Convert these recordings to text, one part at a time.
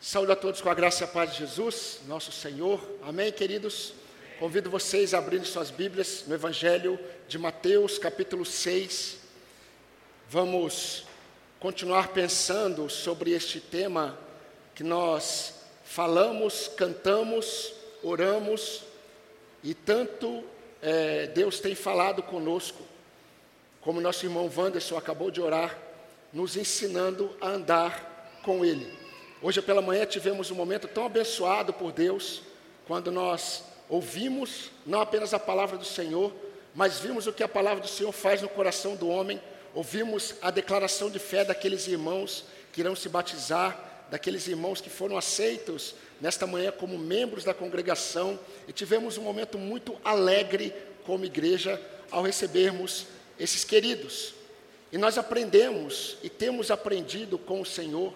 Saúde a todos com a graça e a paz de Jesus, nosso Senhor. Amém, queridos? Convido vocês a abrirem suas Bíblias no Evangelho de Mateus, capítulo 6. Vamos continuar pensando sobre este tema que nós falamos, cantamos, oramos e tanto é, Deus tem falado conosco, como nosso irmão Wanderson acabou de orar, nos ensinando a andar com Ele. Hoje pela manhã tivemos um momento tão abençoado por Deus, quando nós ouvimos não apenas a palavra do Senhor, mas vimos o que a palavra do Senhor faz no coração do homem, ouvimos a declaração de fé daqueles irmãos que irão se batizar, daqueles irmãos que foram aceitos nesta manhã como membros da congregação, e tivemos um momento muito alegre como igreja ao recebermos esses queridos. E nós aprendemos e temos aprendido com o Senhor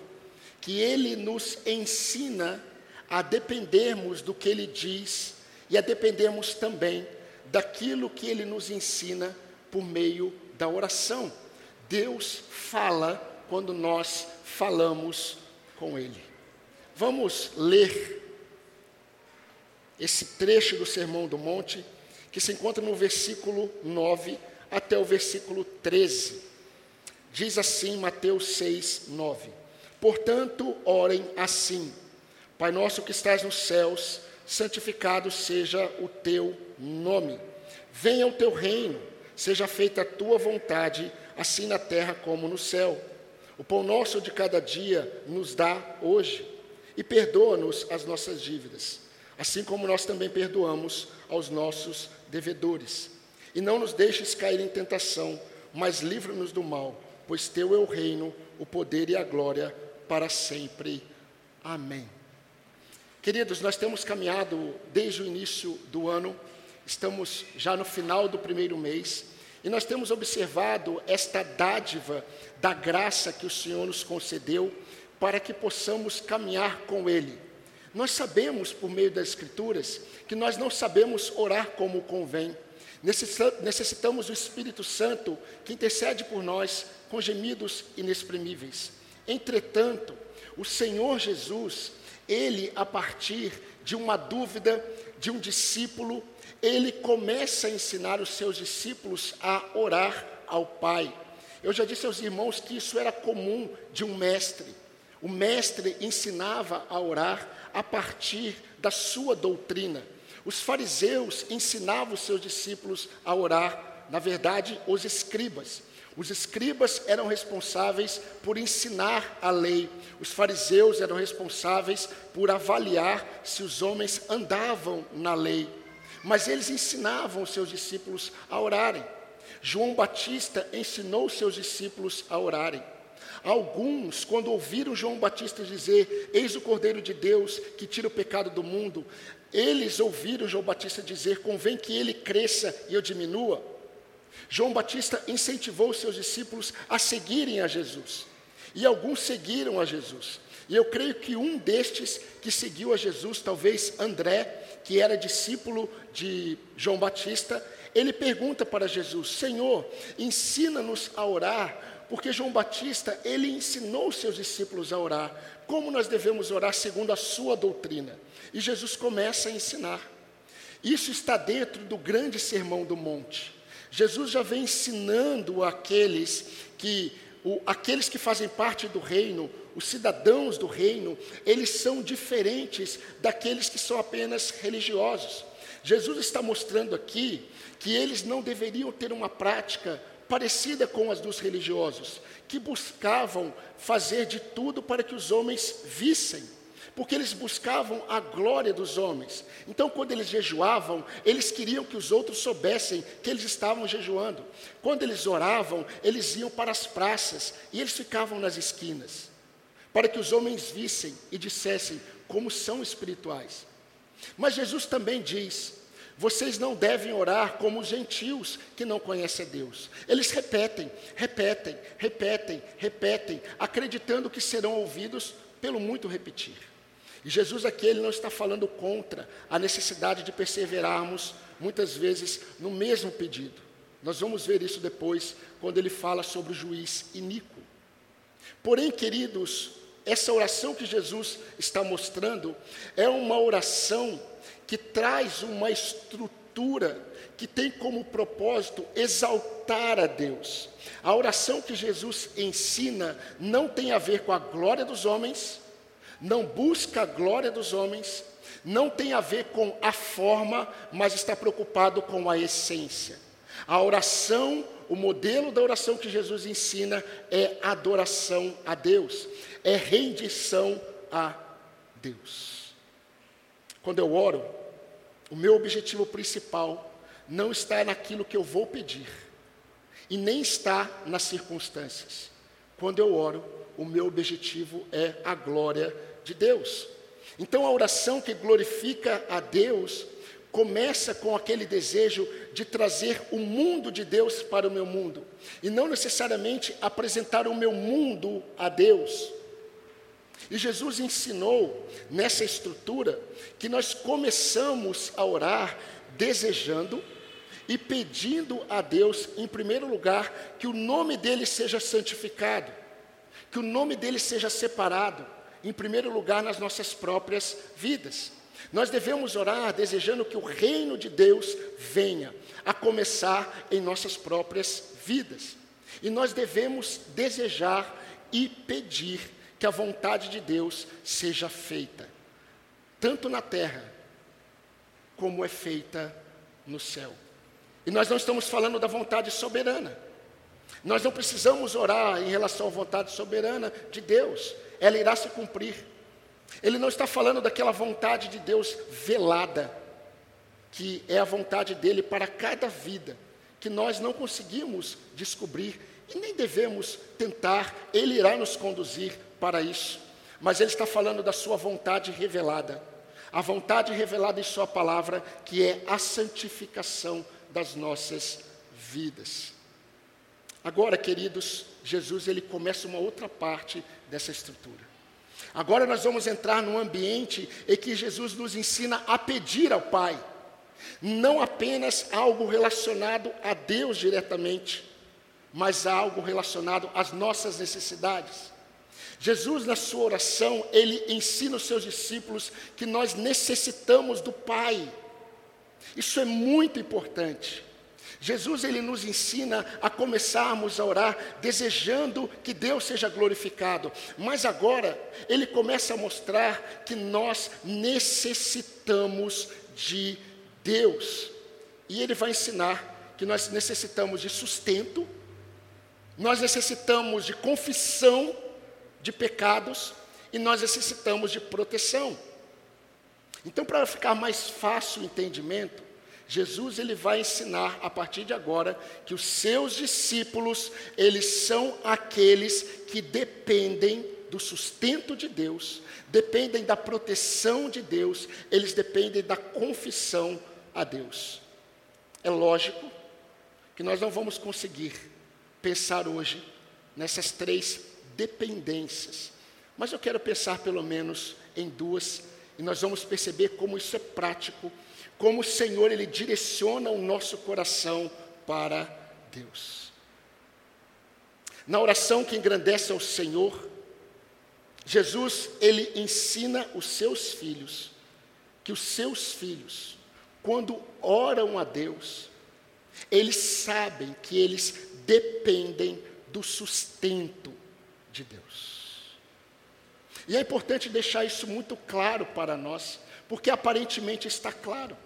que ele nos ensina a dependermos do que ele diz e a dependermos também daquilo que ele nos ensina por meio da oração. Deus fala quando nós falamos com ele. Vamos ler esse trecho do Sermão do Monte, que se encontra no versículo 9 até o versículo 13. Diz assim Mateus 6, 9. Portanto, orem assim: Pai nosso que estás nos céus, santificado seja o teu nome. Venha o teu reino, seja feita a tua vontade, assim na terra como no céu. O pão nosso de cada dia nos dá hoje, e perdoa-nos as nossas dívidas, assim como nós também perdoamos aos nossos devedores. E não nos deixes cair em tentação, mas livra-nos do mal, pois teu é o reino, o poder e a glória para sempre. Amém. Queridos, nós temos caminhado desde o início do ano, estamos já no final do primeiro mês, e nós temos observado esta dádiva da graça que o Senhor nos concedeu para que possamos caminhar com Ele. Nós sabemos, por meio das Escrituras, que nós não sabemos orar como convém. Necessitamos do Espírito Santo que intercede por nós com gemidos inexprimíveis. Entretanto, o Senhor Jesus, ele, a partir de uma dúvida de um discípulo, ele começa a ensinar os seus discípulos a orar ao Pai. Eu já disse aos irmãos que isso era comum de um mestre. O mestre ensinava a orar a partir da sua doutrina. Os fariseus ensinavam os seus discípulos a orar, na verdade, os escribas. Os escribas eram responsáveis por ensinar a lei, os fariseus eram responsáveis por avaliar se os homens andavam na lei, mas eles ensinavam os seus discípulos a orarem. João Batista ensinou os seus discípulos a orarem. Alguns, quando ouviram João Batista dizer: Eis o Cordeiro de Deus que tira o pecado do mundo, eles ouviram João Batista dizer: Convém que ele cresça e eu diminua. João Batista incentivou os seus discípulos a seguirem a Jesus. E alguns seguiram a Jesus. E eu creio que um destes que seguiu a Jesus, talvez André, que era discípulo de João Batista, ele pergunta para Jesus: Senhor, ensina-nos a orar, porque João Batista, ele ensinou seus discípulos a orar. Como nós devemos orar segundo a sua doutrina? E Jesus começa a ensinar. Isso está dentro do grande sermão do monte. Jesus já vem ensinando aqueles que, o, aqueles que fazem parte do reino, os cidadãos do reino, eles são diferentes daqueles que são apenas religiosos. Jesus está mostrando aqui que eles não deveriam ter uma prática parecida com as dos religiosos, que buscavam fazer de tudo para que os homens vissem porque eles buscavam a glória dos homens. Então, quando eles jejuavam, eles queriam que os outros soubessem que eles estavam jejuando. Quando eles oravam, eles iam para as praças e eles ficavam nas esquinas, para que os homens vissem e dissessem como são espirituais. Mas Jesus também diz: vocês não devem orar como os gentios que não conhecem a Deus. Eles repetem, repetem, repetem, repetem, acreditando que serão ouvidos pelo muito repetir. E Jesus aqui ele não está falando contra a necessidade de perseverarmos muitas vezes no mesmo pedido. Nós vamos ver isso depois quando ele fala sobre o juiz iníquo. Porém, queridos, essa oração que Jesus está mostrando é uma oração que traz uma estrutura que tem como propósito exaltar a Deus. A oração que Jesus ensina não tem a ver com a glória dos homens, não busca a glória dos homens, não tem a ver com a forma, mas está preocupado com a essência. A oração, o modelo da oração que Jesus ensina é adoração a Deus, é rendição a Deus. Quando eu oro, o meu objetivo principal não está naquilo que eu vou pedir, e nem está nas circunstâncias. Quando eu oro, o meu objetivo é a glória de Deus. Então a oração que glorifica a Deus começa com aquele desejo de trazer o mundo de Deus para o meu mundo, e não necessariamente apresentar o meu mundo a Deus. E Jesus ensinou nessa estrutura que nós começamos a orar desejando e pedindo a Deus, em primeiro lugar, que o nome dele seja santificado, que o nome dele seja separado, em primeiro lugar, nas nossas próprias vidas. Nós devemos orar desejando que o reino de Deus venha, a começar em nossas próprias vidas. E nós devemos desejar e pedir que a vontade de Deus seja feita, tanto na terra como é feita no céu. E nós não estamos falando da vontade soberana. Nós não precisamos orar em relação à vontade soberana de Deus, ela irá se cumprir. Ele não está falando daquela vontade de Deus velada, que é a vontade dele para cada vida, que nós não conseguimos descobrir e nem devemos tentar, ele irá nos conduzir para isso. Mas ele está falando da sua vontade revelada, a vontade revelada em Sua palavra, que é a santificação das nossas vidas. Agora, queridos, Jesus ele começa uma outra parte dessa estrutura. Agora nós vamos entrar num ambiente em que Jesus nos ensina a pedir ao Pai, não apenas algo relacionado a Deus diretamente, mas algo relacionado às nossas necessidades. Jesus, na sua oração, ele ensina os seus discípulos que nós necessitamos do Pai. Isso é muito importante. Jesus ele nos ensina a começarmos a orar desejando que Deus seja glorificado. Mas agora ele começa a mostrar que nós necessitamos de Deus. E ele vai ensinar que nós necessitamos de sustento, nós necessitamos de confissão de pecados e nós necessitamos de proteção. Então, para ficar mais fácil o entendimento, Jesus ele vai ensinar a partir de agora que os seus discípulos, eles são aqueles que dependem do sustento de Deus, dependem da proteção de Deus, eles dependem da confissão a Deus. É lógico que nós não vamos conseguir pensar hoje nessas três dependências, mas eu quero pensar pelo menos em duas e nós vamos perceber como isso é prático, como o Senhor ele direciona o nosso coração para Deus. Na oração que engrandece ao Senhor, Jesus ele ensina os seus filhos que os seus filhos, quando oram a Deus, eles sabem que eles dependem do sustento de Deus. E é importante deixar isso muito claro para nós, porque aparentemente está claro.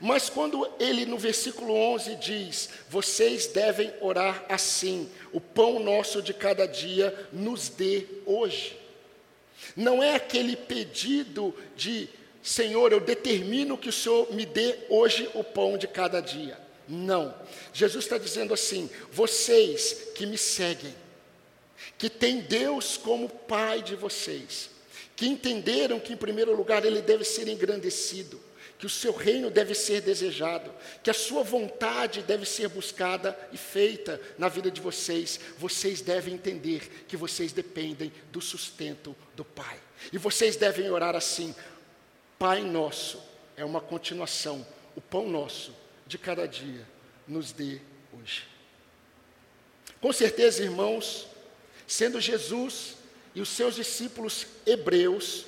Mas quando ele no versículo 11 diz: Vocês devem orar assim, o pão nosso de cada dia nos dê hoje. Não é aquele pedido de Senhor, eu determino que o Senhor me dê hoje o pão de cada dia. Não. Jesus está dizendo assim: vocês que me seguem, que têm Deus como Pai de vocês, que entenderam que, em primeiro lugar, Ele deve ser engrandecido, que o seu reino deve ser desejado, que a sua vontade deve ser buscada e feita na vida de vocês, vocês devem entender que vocês dependem do sustento do Pai. E vocês devem orar assim: Pai nosso, é uma continuação, o pão nosso de cada dia nos dê hoje. Com certeza, irmãos, sendo Jesus e os seus discípulos hebreus,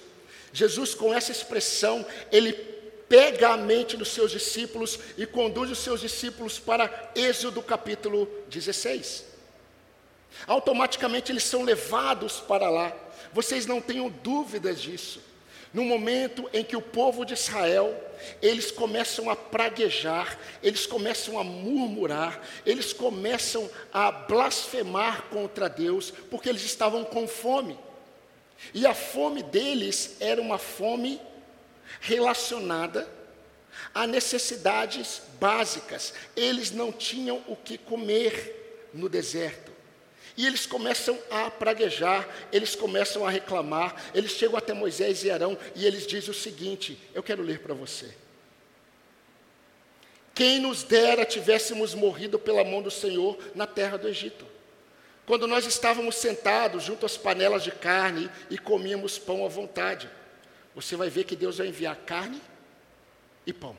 Jesus, com essa expressão, ele pega a mente dos seus discípulos e conduz os seus discípulos para Êxodo capítulo 16. Automaticamente eles são levados para lá. Vocês não tenham dúvidas disso. No momento em que o povo de Israel, eles começam a praguejar, eles começam a murmurar, eles começam a blasfemar contra Deus, porque eles estavam com fome. E a fome deles era uma fome relacionada a necessidades básicas. Eles não tinham o que comer no deserto. E eles começam a praguejar, eles começam a reclamar, eles chegam até Moisés e Arão e eles dizem o seguinte: eu quero ler para você. Quem nos dera tivéssemos morrido pela mão do Senhor na terra do Egito. Quando nós estávamos sentados junto às panelas de carne e comíamos pão à vontade. Você vai ver que Deus vai enviar carne e pão.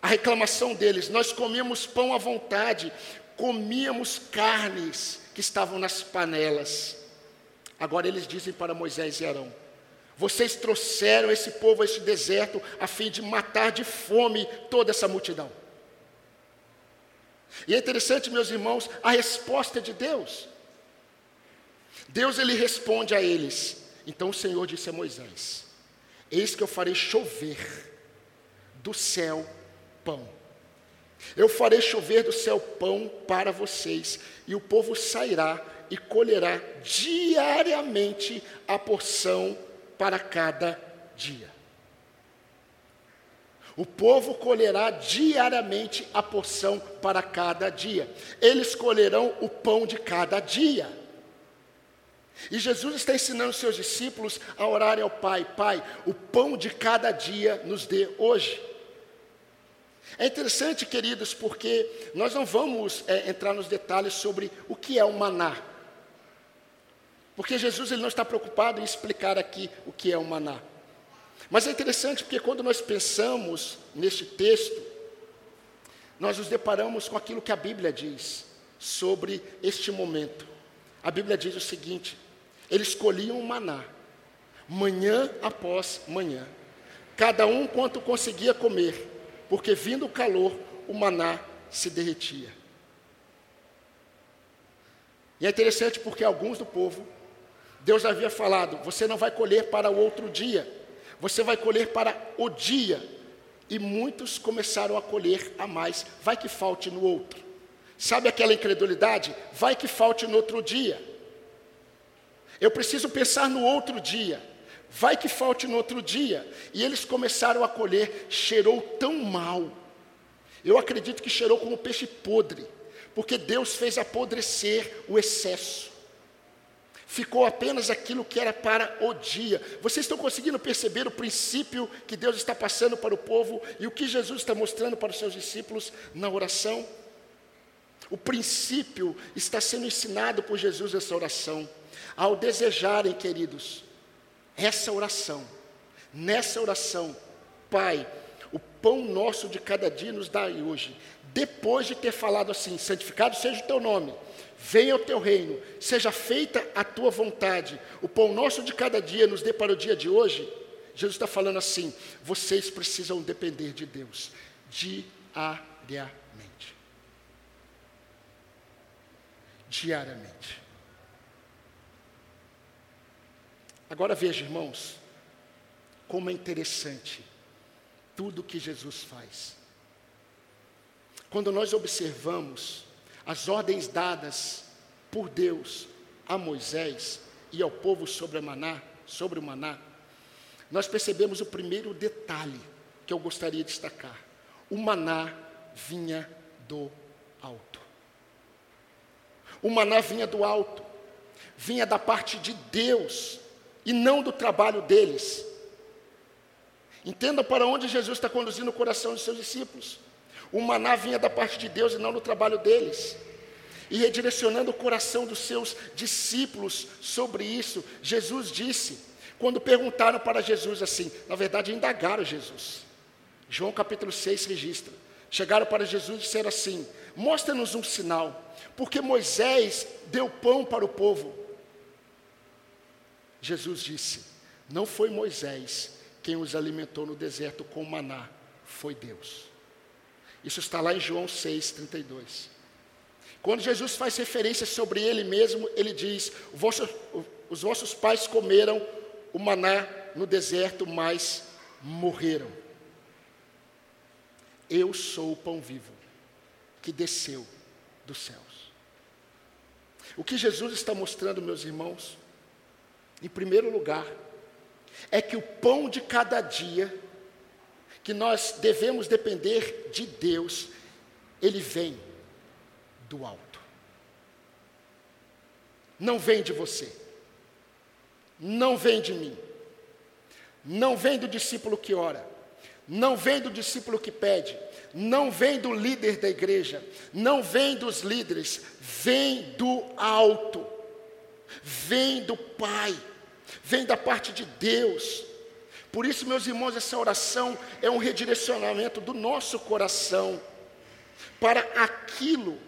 A reclamação deles, nós comíamos pão à vontade, comíamos carnes que estavam nas panelas. Agora eles dizem para Moisés e Arão: Vocês trouxeram esse povo a esse deserto a fim de matar de fome toda essa multidão. E é interessante, meus irmãos, a resposta de Deus. Deus ele responde a eles. Então o Senhor disse a Moisés: Eis que eu farei chover do céu pão eu farei chover do céu pão para vocês, e o povo sairá e colherá diariamente a porção para cada dia. O povo colherá diariamente a porção para cada dia. Eles colherão o pão de cada dia. E Jesus está ensinando seus discípulos a orarem ao Pai: Pai, o pão de cada dia nos dê hoje. É interessante, queridos, porque nós não vamos é, entrar nos detalhes sobre o que é o maná. Porque Jesus ele não está preocupado em explicar aqui o que é o maná. Mas é interessante porque quando nós pensamos neste texto, nós nos deparamos com aquilo que a Bíblia diz sobre este momento. A Bíblia diz o seguinte: eles colhiam maná, manhã após manhã, cada um quanto conseguia comer porque vindo o calor, o maná se derretia. E é interessante porque alguns do povo, Deus havia falado: você não vai colher para o outro dia, você vai colher para o dia. E muitos começaram a colher a mais, vai que falte no outro. Sabe aquela incredulidade? Vai que falte no outro dia. Eu preciso pensar no outro dia. Vai que falte no outro dia. E eles começaram a colher, cheirou tão mal. Eu acredito que cheirou como peixe podre, porque Deus fez apodrecer o excesso. Ficou apenas aquilo que era para o dia. Vocês estão conseguindo perceber o princípio que Deus está passando para o povo e o que Jesus está mostrando para os seus discípulos na oração? O princípio está sendo ensinado por Jesus nessa oração. Ao desejarem, queridos, essa oração, nessa oração, Pai, o pão nosso de cada dia nos dá hoje. Depois de ter falado assim: santificado seja o teu nome, venha o teu reino, seja feita a tua vontade, o pão nosso de cada dia nos dê para o dia de hoje. Jesus está falando assim: vocês precisam depender de Deus diariamente. Diariamente. Agora veja, irmãos, como é interessante tudo que Jesus faz. Quando nós observamos as ordens dadas por Deus a Moisés e ao povo sobre, maná, sobre o maná, nós percebemos o primeiro detalhe que eu gostaria de destacar. O maná vinha do alto. O maná vinha do alto, vinha da parte de Deus e não do trabalho deles. Entenda para onde Jesus está conduzindo o coração dos seus discípulos. O maná vinha da parte de Deus e não do trabalho deles. E redirecionando o coração dos seus discípulos sobre isso, Jesus disse, quando perguntaram para Jesus assim, na verdade indagaram Jesus. João capítulo 6 registra. Chegaram para Jesus e disseram assim: Mostra-nos um sinal, porque Moisés deu pão para o povo, Jesus disse: Não foi Moisés quem os alimentou no deserto com maná, foi Deus. Isso está lá em João 6, 32. Quando Jesus faz referência sobre ele mesmo, ele diz: Os vossos pais comeram o maná no deserto, mas morreram. Eu sou o pão vivo que desceu dos céus. O que Jesus está mostrando, meus irmãos, em primeiro lugar, é que o pão de cada dia, que nós devemos depender de Deus, ele vem do alto. Não vem de você, não vem de mim, não vem do discípulo que ora, não vem do discípulo que pede, não vem do líder da igreja, não vem dos líderes, vem do alto, vem do Pai, vem da parte de Deus. Por isso, meus irmãos, essa oração é um redirecionamento do nosso coração para aquilo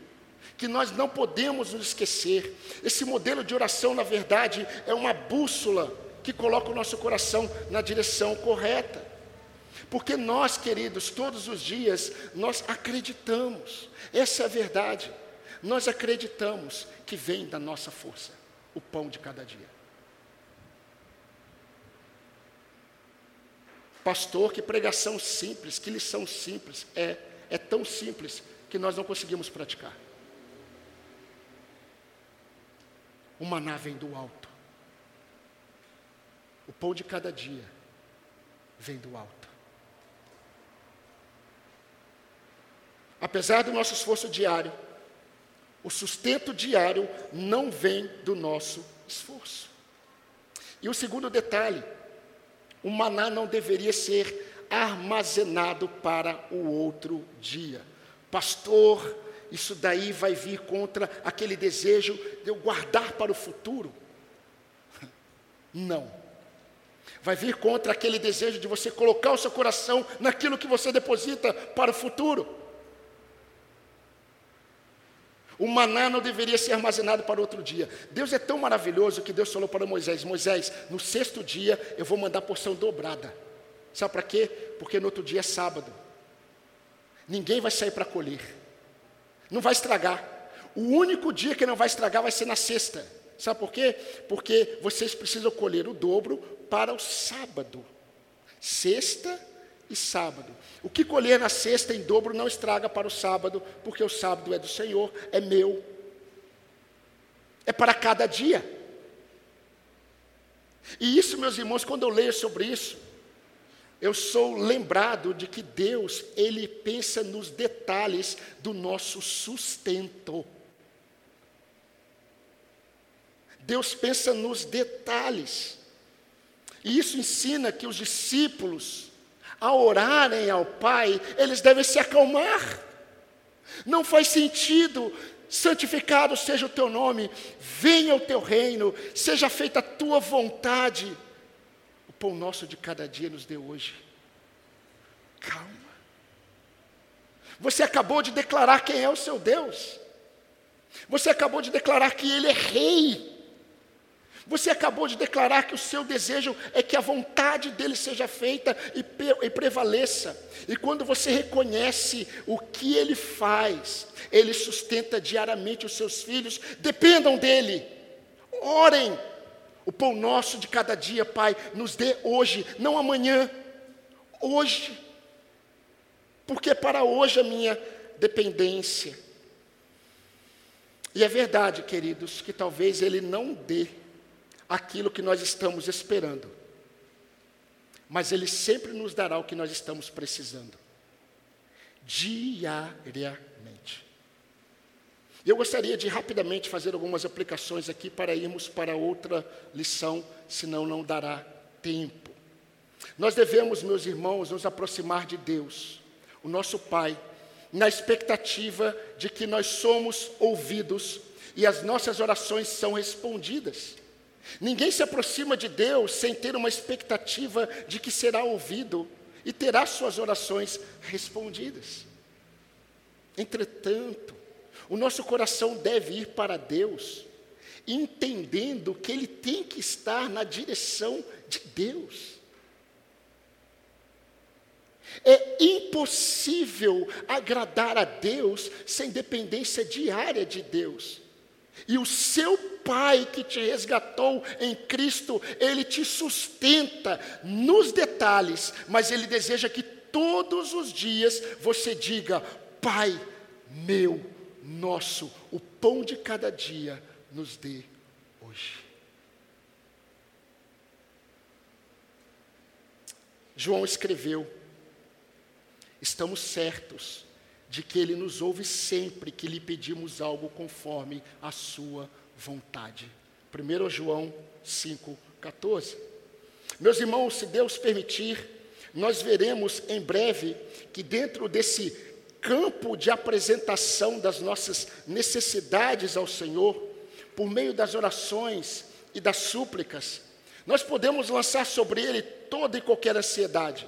que nós não podemos nos esquecer. Esse modelo de oração, na verdade, é uma bússola que coloca o nosso coração na direção correta. Porque nós, queridos, todos os dias, nós acreditamos, essa é a verdade, nós acreditamos que vem da nossa força o pão de cada dia. Pastor, que pregação simples, que lição simples, é, é tão simples que nós não conseguimos praticar. O maná vem do alto. O pão de cada dia vem do alto. Apesar do nosso esforço diário, o sustento diário não vem do nosso esforço. E o segundo detalhe, o maná não deveria ser armazenado para o outro dia. Pastor, isso daí vai vir contra aquele desejo de eu guardar para o futuro. Não. Vai vir contra aquele desejo de você colocar o seu coração naquilo que você deposita para o futuro. O maná não deveria ser armazenado para outro dia. Deus é tão maravilhoso que Deus falou para Moisés: Moisés, no sexto dia eu vou mandar porção dobrada. Sabe para quê? Porque no outro dia é sábado. Ninguém vai sair para colher. Não vai estragar. O único dia que não vai estragar vai ser na sexta. Sabe por quê? Porque vocês precisam colher o dobro para o sábado. Sexta e sábado. O que colher na sexta em dobro não estraga para o sábado, porque o sábado é do Senhor, é meu. É para cada dia. E isso, meus irmãos, quando eu leio sobre isso, eu sou lembrado de que Deus, Ele pensa nos detalhes do nosso sustento. Deus pensa nos detalhes. E isso ensina que os discípulos, ao orarem ao Pai, eles devem se acalmar. Não faz sentido, santificado seja o teu nome, venha o teu reino, seja feita a tua vontade pão nosso de cada dia nos dê hoje. Calma. Você acabou de declarar quem é o seu Deus. Você acabou de declarar que Ele é Rei. Você acabou de declarar que o seu desejo é que a vontade dele seja feita e, prevaleça. E quando você reconhece o que ele faz, ele sustenta diariamente os seus filhos, dependam dele, orem, o pão nosso de cada dia, Pai, nos dê hoje, não amanhã, hoje. Porque para hoje a minha dependência. E é verdade, queridos, que talvez Ele não dê aquilo que nós estamos esperando, mas Ele sempre nos dará o que nós estamos precisando, diariamente. Eu gostaria de rapidamente fazer algumas aplicações aqui para irmos para outra lição, senão não dará tempo. Nós devemos, meus irmãos, nos aproximar de Deus, o nosso Pai, na expectativa de que nós somos ouvidos e as nossas orações são respondidas. Ninguém se aproxima de Deus sem ter uma expectativa de que será ouvido e terá suas orações respondidas. Entretanto, o nosso coração deve ir para Deus, entendendo que ele tem que estar na direção de Deus. É impossível agradar a Deus sem dependência diária de Deus. E o seu Pai que te resgatou em Cristo, ele te sustenta nos detalhes, mas ele deseja que todos os dias você diga: Pai meu, nosso, o pão de cada dia nos dê hoje. João escreveu: Estamos certos de que Ele nos ouve sempre que lhe pedimos algo conforme a Sua vontade. 1 João 5,14. Meus irmãos, se Deus permitir, nós veremos em breve que dentro desse campo de apresentação das nossas necessidades ao Senhor, por meio das orações e das súplicas, nós podemos lançar sobre Ele toda e qualquer ansiedade,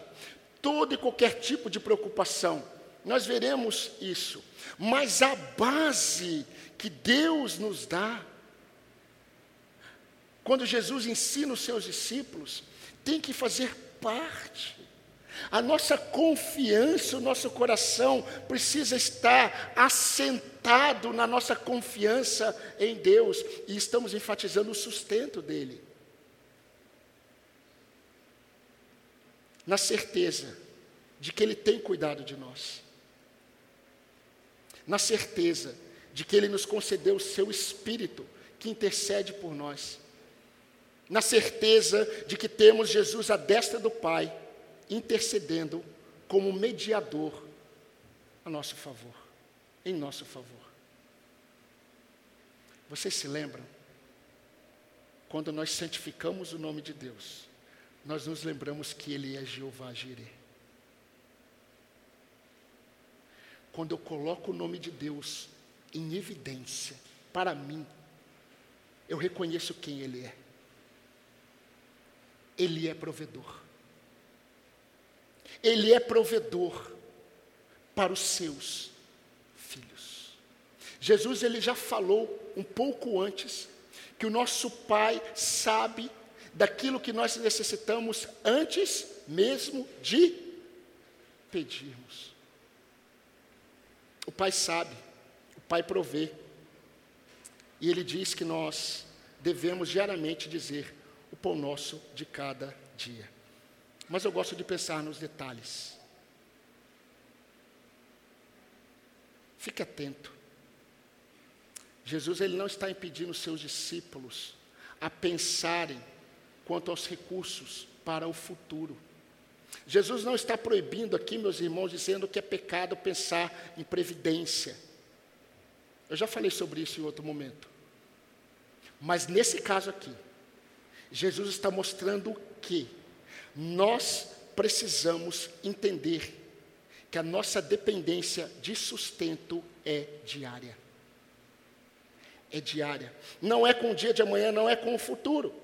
todo e qualquer tipo de preocupação nós veremos isso. Mas a base que Deus nos dá, quando Jesus ensina os seus discípulos, tem que fazer parte. A nossa confiança, o nosso coração precisa estar assentado na nossa confiança em Deus e estamos enfatizando o sustento dele. Na certeza de que ele tem cuidado de nós na certeza de que Ele nos concedeu o Seu Espírito, que intercede por nós, na certeza de que temos Jesus à destra do Pai, intercedendo como mediador a nosso favor, em nosso favor. Vocês se lembram? Quando nós santificamos o nome de Deus, nós nos lembramos que Ele é Jeová Jireh. quando eu coloco o nome de Deus em evidência para mim, eu reconheço quem Ele é. Ele é provedor. Ele é provedor para os seus filhos. Jesus ele já falou um pouco antes que o nosso Pai sabe daquilo que nós necessitamos antes mesmo de pedirmos. O Pai sabe, o Pai provê. E Ele diz que nós devemos diariamente dizer o pão nosso de cada dia. Mas eu gosto de pensar nos detalhes. Fique atento. Jesus ele não está impedindo seus discípulos a pensarem quanto aos recursos para o futuro. Jesus não está proibindo aqui, meus irmãos, dizendo que é pecado pensar em previdência. Eu já falei sobre isso em outro momento. Mas nesse caso aqui, Jesus está mostrando que nós precisamos entender que a nossa dependência de sustento é diária. É diária. Não é com o dia de amanhã, não é com o futuro.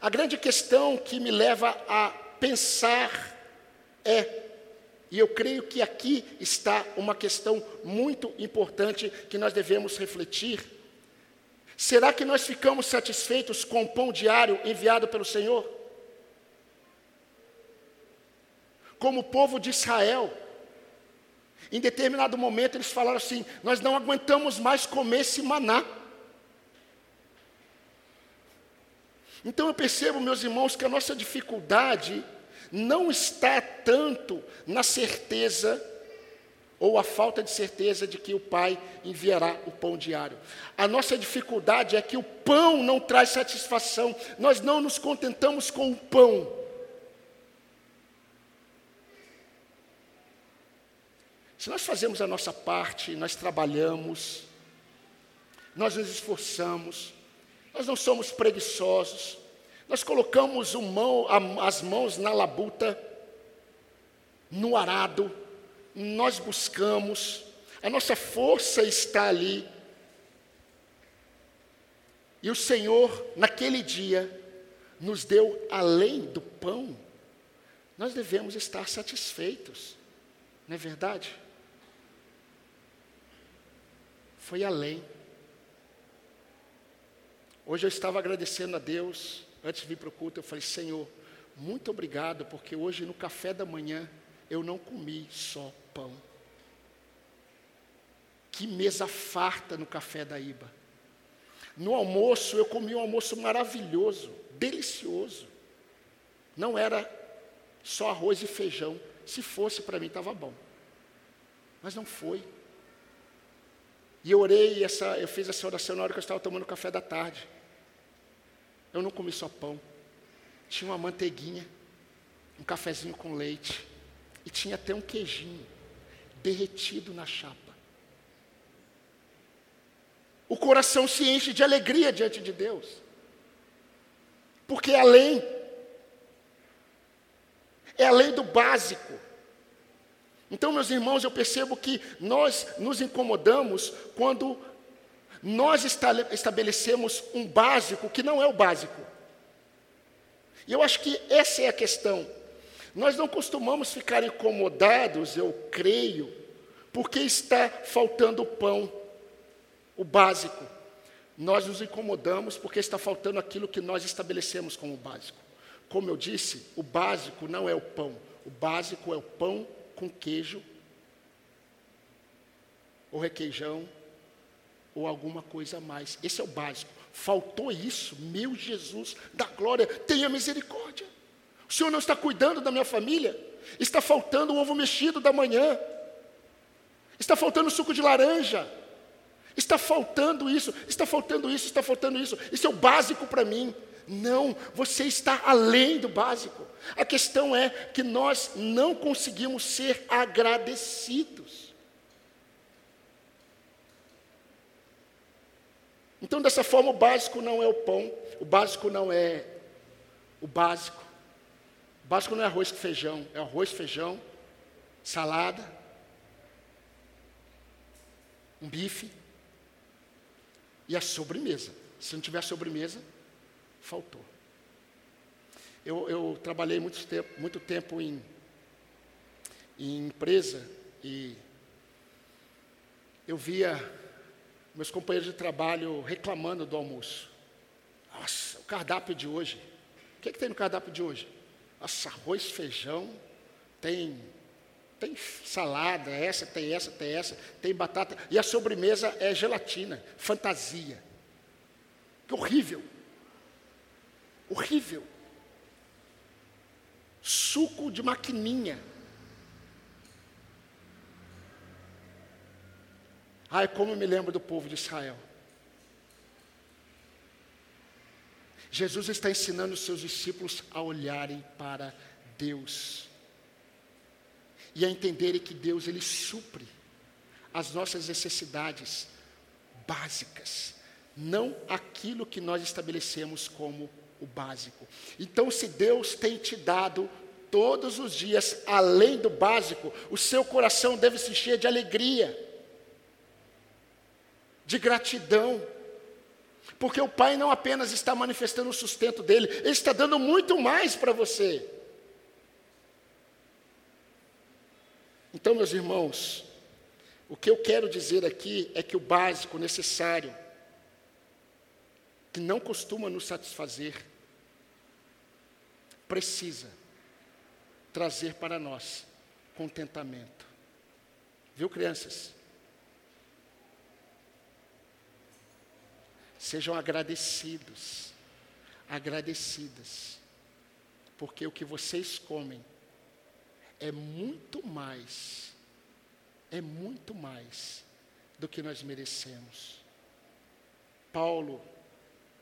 A grande questão que me leva a pensar é. E eu creio que aqui está uma questão muito importante que nós devemos refletir. Será que nós ficamos satisfeitos com o pão diário enviado pelo Senhor? Como o povo de Israel, em determinado momento eles falaram assim: Nós não aguentamos mais comer esse maná. Então eu percebo, meus irmãos, que a nossa dificuldade não está tanto na certeza ou a falta de certeza de que o Pai enviará o pão diário. A nossa dificuldade é que o pão não traz satisfação, nós não nos contentamos com o pão. Se nós fazemos a nossa parte, nós trabalhamos, nós nos esforçamos, nós não somos preguiçosos. Nós colocamos mão, as mãos na labuta, no arado, nós buscamos, a nossa força está ali. E o Senhor, naquele dia, nos deu além do pão. Nós devemos estar satisfeitos, não é verdade? Foi além. Hoje eu estava agradecendo a Deus, antes de vir para o culto, eu falei, Senhor, muito obrigado, porque hoje no café da manhã eu não comi só pão. Que mesa farta no café da Iba. No almoço eu comi um almoço maravilhoso, delicioso. Não era só arroz e feijão. Se fosse para mim estava bom. Mas não foi. E eu orei, essa, eu fiz essa oração na hora que eu estava tomando café da tarde. Eu não comi só pão. Tinha uma manteiguinha, um cafezinho com leite. E tinha até um queijinho derretido na chapa. O coração se enche de alegria diante de Deus. Porque é além. É além do básico. Então, meus irmãos, eu percebo que nós nos incomodamos quando nós estabelecemos um básico que não é o básico. E eu acho que essa é a questão. Nós não costumamos ficar incomodados, eu creio, porque está faltando o pão, o básico. Nós nos incomodamos porque está faltando aquilo que nós estabelecemos como básico. Como eu disse, o básico não é o pão, o básico é o pão com queijo, ou requeijão, ou alguma coisa a mais. Esse é o básico. Faltou isso, meu Jesus da glória, tenha misericórdia. O Senhor não está cuidando da minha família? Está faltando o ovo mexido da manhã. Está faltando suco de laranja. Está faltando isso, está faltando isso, está faltando isso. Isso é o básico para mim. Não, você está além do básico. A questão é que nós não conseguimos ser agradecidos. Então, dessa forma, o básico não é o pão, o básico não é o básico. Básico não é arroz com feijão, é arroz, feijão, salada, um bife e a sobremesa. Se não tiver sobremesa, faltou. Eu, eu trabalhei muito tempo, muito tempo em, em empresa e eu via meus companheiros de trabalho reclamando do almoço. Nossa, o cardápio de hoje. O que, é que tem no cardápio de hoje? Nossa, arroz, feijão, tem, tem salada, essa, tem essa, tem essa, tem batata. E a sobremesa é gelatina, fantasia. Que horrível. Horrível. Suco de maquininha. Ai, como eu me lembro do povo de Israel. Jesus está ensinando os seus discípulos a olharem para Deus e a entenderem que Deus ele supre as nossas necessidades básicas, não aquilo que nós estabelecemos como o básico. Então, se Deus tem te dado todos os dias além do básico, o seu coração deve se encher de alegria, de gratidão. Porque o Pai não apenas está manifestando o sustento dele, ele está dando muito mais para você. Então, meus irmãos, o que eu quero dizer aqui é que o básico necessário, que não costuma nos satisfazer, precisa trazer para nós contentamento. Viu, crianças? Sejam agradecidos, agradecidas, porque o que vocês comem é muito mais, é muito mais do que nós merecemos. Paulo,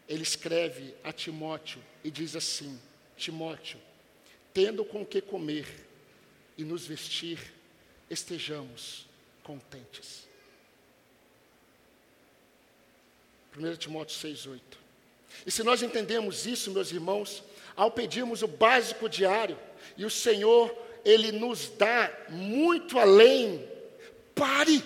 ele escreve a Timóteo e diz assim: Timóteo, tendo com que comer e nos vestir, estejamos contentes. 1 Timóteo 6,8. E se nós entendemos isso, meus irmãos, ao pedirmos o básico diário, e o Senhor, Ele nos dá muito além, pare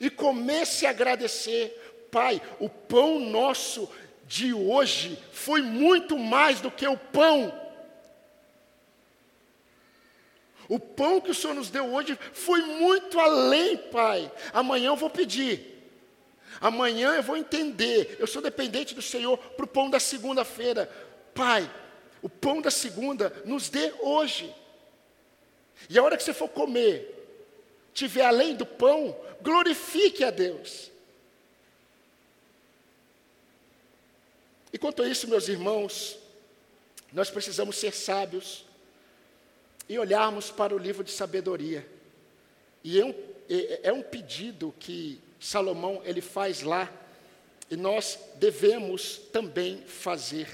e comece a agradecer. Pai, o pão nosso de hoje foi muito mais do que o pão. O pão que o Senhor nos deu hoje foi muito além, Pai. Amanhã eu vou pedir. Amanhã eu vou entender. Eu sou dependente do Senhor para o pão da segunda-feira. Pai, o pão da segunda nos dê hoje. E a hora que você for comer, tiver além do pão, glorifique a Deus. E quanto a isso, meus irmãos, nós precisamos ser sábios e olharmos para o livro de sabedoria. E é um, é, é um pedido que Salomão ele faz lá, e nós devemos também fazer.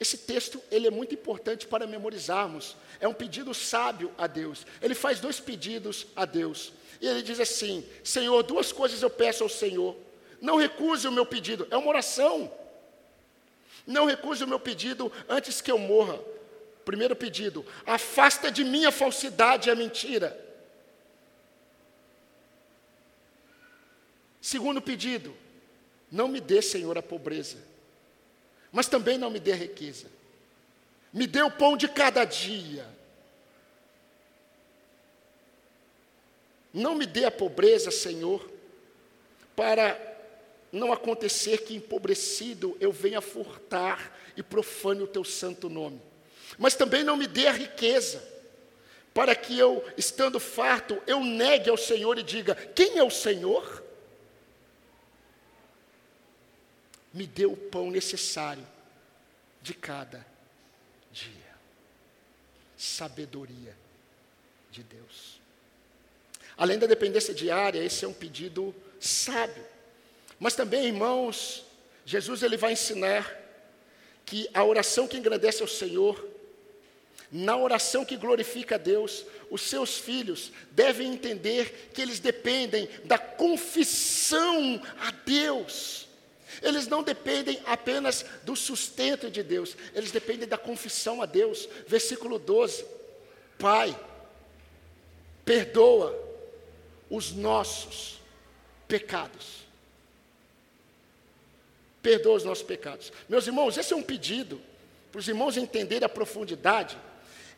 Esse texto ele é muito importante para memorizarmos. É um pedido sábio a Deus. Ele faz dois pedidos a Deus. E ele diz assim: Senhor, duas coisas eu peço ao Senhor. Não recuse o meu pedido. É uma oração. Não recuse o meu pedido antes que eu morra. Primeiro pedido: afasta de mim a falsidade e a mentira. Segundo pedido: não me dê, Senhor, a pobreza, mas também não me dê riqueza. Me dê o pão de cada dia. Não me dê a pobreza, Senhor, para não acontecer que empobrecido eu venha furtar e profane o teu santo nome. Mas também não me dê a riqueza, para que eu, estando farto, eu negue ao Senhor e diga: Quem é o Senhor? Me dê o pão necessário de cada dia. Sabedoria de Deus. Além da dependência diária, esse é um pedido sábio. Mas também, irmãos, Jesus ele vai ensinar que a oração que engrandece ao Senhor, na oração que glorifica a Deus, os seus filhos devem entender que eles dependem da confissão a Deus. Eles não dependem apenas do sustento de Deus, eles dependem da confissão a Deus. Versículo 12: Pai, perdoa os nossos pecados perdoa os nossos pecados. Meus irmãos, esse é um pedido para os irmãos entenderem a profundidade.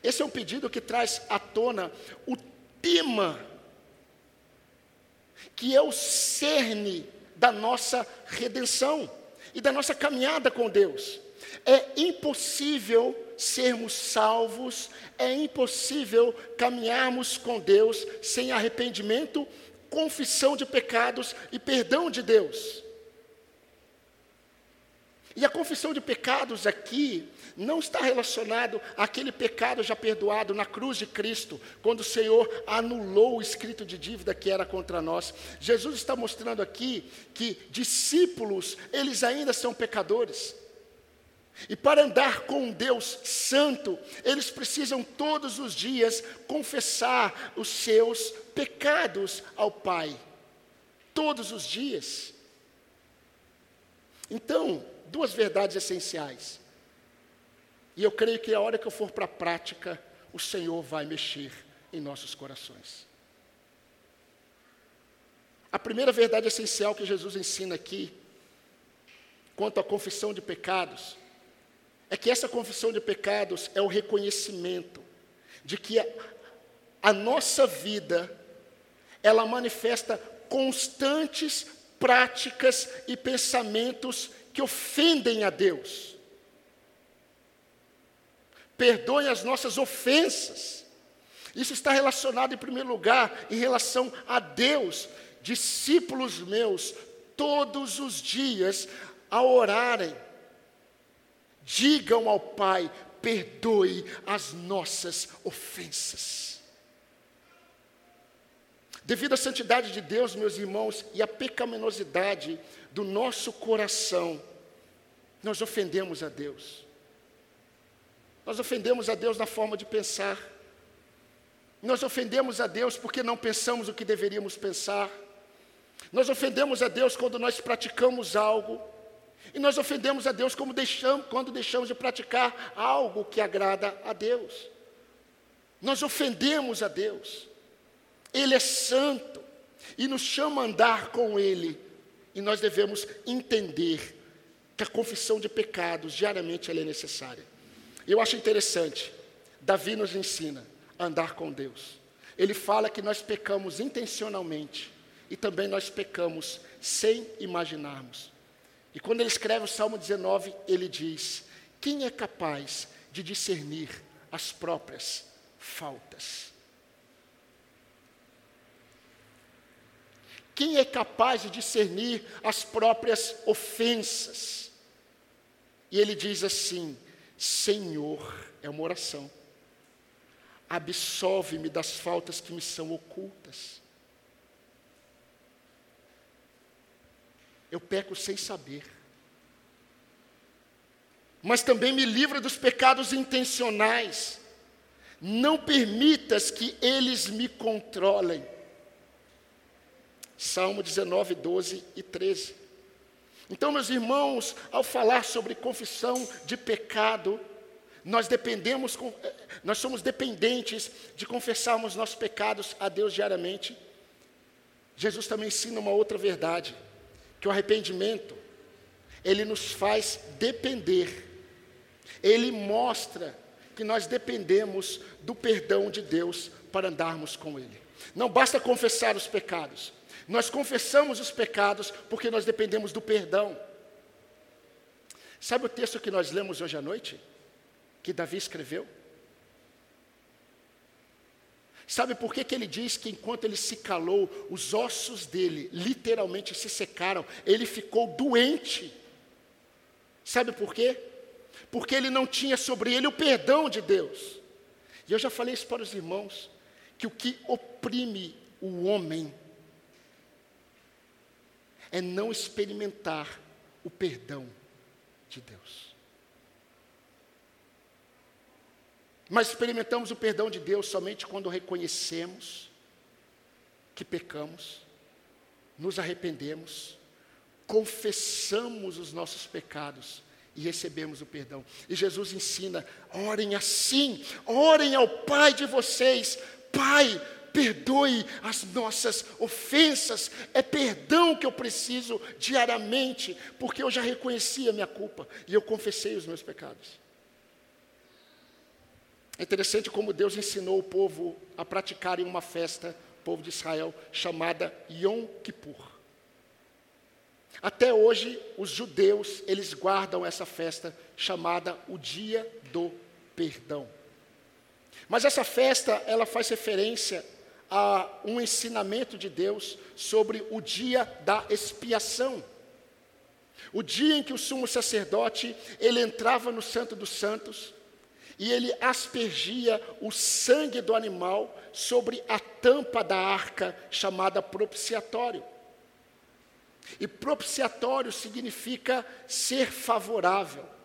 Esse é um pedido que traz à tona o tema, que é o cerne da nossa redenção e da nossa caminhada com Deus. É impossível sermos salvos, é impossível caminharmos com Deus sem arrependimento, confissão de pecados e perdão de Deus. E a confissão de pecados aqui não está relacionado àquele pecado já perdoado na cruz de Cristo, quando o Senhor anulou o escrito de dívida que era contra nós. Jesus está mostrando aqui que discípulos, eles ainda são pecadores. E para andar com Deus santo, eles precisam todos os dias confessar os seus pecados ao Pai. Todos os dias. Então, duas verdades essenciais. E eu creio que a hora que eu for para a prática, o Senhor vai mexer em nossos corações. A primeira verdade essencial que Jesus ensina aqui, quanto à confissão de pecados, é que essa confissão de pecados é o reconhecimento de que a, a nossa vida, ela manifesta constantes práticas e pensamentos que ofendem a Deus. Perdoem as nossas ofensas. Isso está relacionado, em primeiro lugar, em relação a Deus. Discípulos meus, todos os dias, ao orarem, digam ao Pai: perdoe as nossas ofensas. Devido à santidade de Deus, meus irmãos, e à pecaminosidade do nosso coração, nós ofendemos a Deus. Nós ofendemos a Deus na forma de pensar. Nós ofendemos a Deus porque não pensamos o que deveríamos pensar. Nós ofendemos a Deus quando nós praticamos algo. E nós ofendemos a Deus como deixamos, quando deixamos de praticar algo que agrada a Deus. Nós ofendemos a Deus. Ele é santo e nos chama a andar com Ele e nós devemos entender que a confissão de pecados diariamente é necessária. Eu acho interessante, Davi nos ensina a andar com Deus. Ele fala que nós pecamos intencionalmente e também nós pecamos sem imaginarmos. E quando ele escreve o Salmo 19, ele diz: Quem é capaz de discernir as próprias faltas? Quem é capaz de discernir as próprias ofensas? E ele diz assim: Senhor, é uma oração, absolve-me das faltas que me são ocultas. Eu peco sem saber. Mas também me livra dos pecados intencionais. Não permitas que eles me controlem. Salmo 19, 12 e 13. Então, meus irmãos, ao falar sobre confissão de pecado, nós dependemos, eh, nós somos dependentes de confessarmos nossos pecados a Deus diariamente. Jesus também ensina uma outra verdade, que o arrependimento, ele nos faz depender. Ele mostra que nós dependemos do perdão de Deus para andarmos com Ele. Não basta confessar os pecados, nós confessamos os pecados porque nós dependemos do perdão. Sabe o texto que nós lemos hoje à noite? Que Davi escreveu? Sabe por que, que ele diz que enquanto ele se calou, os ossos dele literalmente se secaram, ele ficou doente? Sabe por quê? Porque ele não tinha sobre ele o perdão de Deus. E eu já falei isso para os irmãos, que o que oprime o homem é não experimentar o perdão de Deus. Mas experimentamos o perdão de Deus somente quando reconhecemos que pecamos, nos arrependemos, confessamos os nossos pecados e recebemos o perdão. E Jesus ensina: orem assim, orem ao Pai de vocês, Pai, perdoe as nossas ofensas. É perdão que eu preciso diariamente, porque eu já reconheci a minha culpa e eu confessei os meus pecados. É interessante como Deus ensinou o povo a praticarem uma festa, o povo de Israel, chamada Yom Kippur. Até hoje, os judeus, eles guardam essa festa chamada o Dia do Perdão. Mas essa festa, ela faz referência a um ensinamento de Deus sobre o dia da expiação. O dia em que o sumo sacerdote, ele entrava no Santo dos Santos e ele aspergia o sangue do animal sobre a tampa da arca chamada propiciatório. E propiciatório significa ser favorável.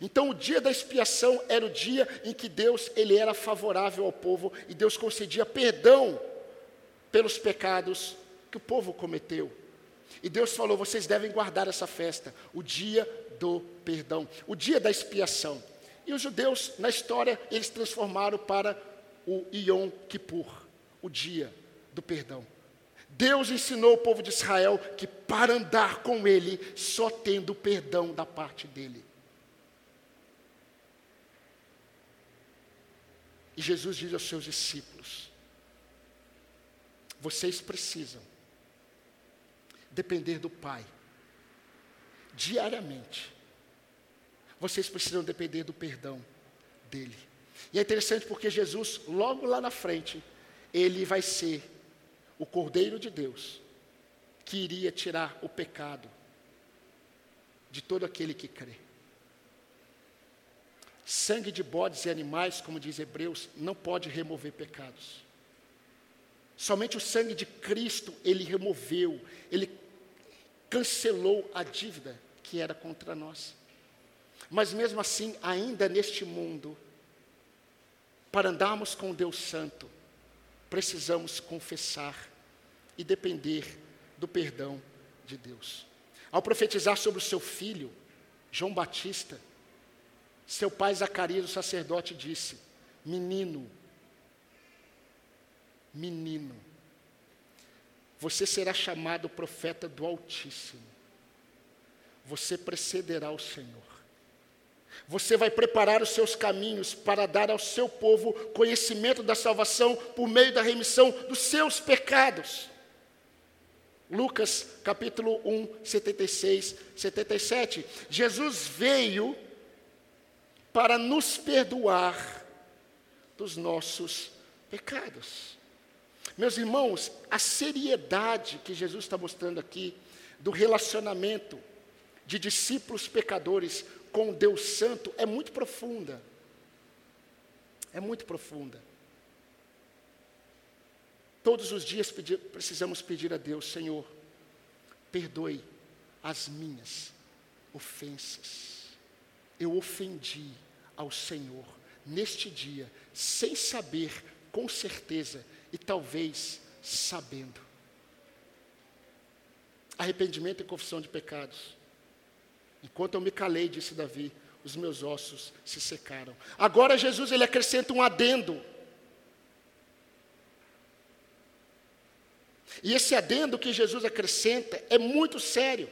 Então o dia da expiação era o dia em que Deus ele era favorável ao povo e Deus concedia perdão pelos pecados que o povo cometeu. E Deus falou: vocês devem guardar essa festa, o dia do perdão, o dia da expiação. E os judeus, na história, eles transformaram para o Yom Kippur, o dia do perdão. Deus ensinou o povo de Israel que para andar com Ele, só tendo perdão da parte dele. Jesus diz aos seus discípulos: vocês precisam depender do Pai, diariamente. Vocês precisam depender do perdão dele. E é interessante porque Jesus, logo lá na frente, ele vai ser o Cordeiro de Deus, que iria tirar o pecado de todo aquele que crê. Sangue de bodes e animais, como diz Hebreus, não pode remover pecados. Somente o sangue de Cristo ele removeu, ele cancelou a dívida que era contra nós. Mas mesmo assim, ainda neste mundo, para andarmos com Deus Santo, precisamos confessar e depender do perdão de Deus. Ao profetizar sobre o seu filho, João Batista, seu pai Zacarias, o sacerdote, disse: Menino, menino, você será chamado profeta do Altíssimo, você precederá o Senhor. Você vai preparar os seus caminhos para dar ao seu povo conhecimento da salvação por meio da remissão dos seus pecados. Lucas capítulo 1, 76, 77. Jesus veio para nos perdoar dos nossos pecados. Meus irmãos, a seriedade que Jesus está mostrando aqui do relacionamento de discípulos pecadores com Deus Santo é muito profunda. É muito profunda. Todos os dias precisamos pedir a Deus, Senhor, perdoe as minhas ofensas. Eu ofendi ao Senhor neste dia, sem saber, com certeza, e talvez sabendo. Arrependimento e confissão de pecados. Enquanto eu me calei, disse Davi, os meus ossos se secaram. Agora Jesus ele acrescenta um adendo. E esse adendo que Jesus acrescenta é muito sério.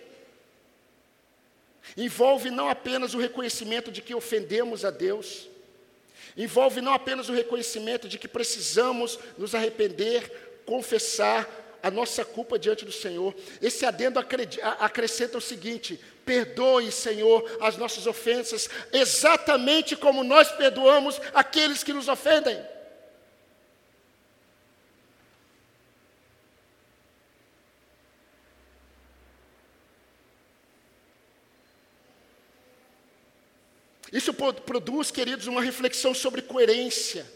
Envolve não apenas o reconhecimento de que ofendemos a Deus, envolve não apenas o reconhecimento de que precisamos nos arrepender, confessar a nossa culpa diante do Senhor. Esse adendo acrescenta o seguinte: perdoe, Senhor, as nossas ofensas, exatamente como nós perdoamos aqueles que nos ofendem. Isso produz, queridos, uma reflexão sobre coerência.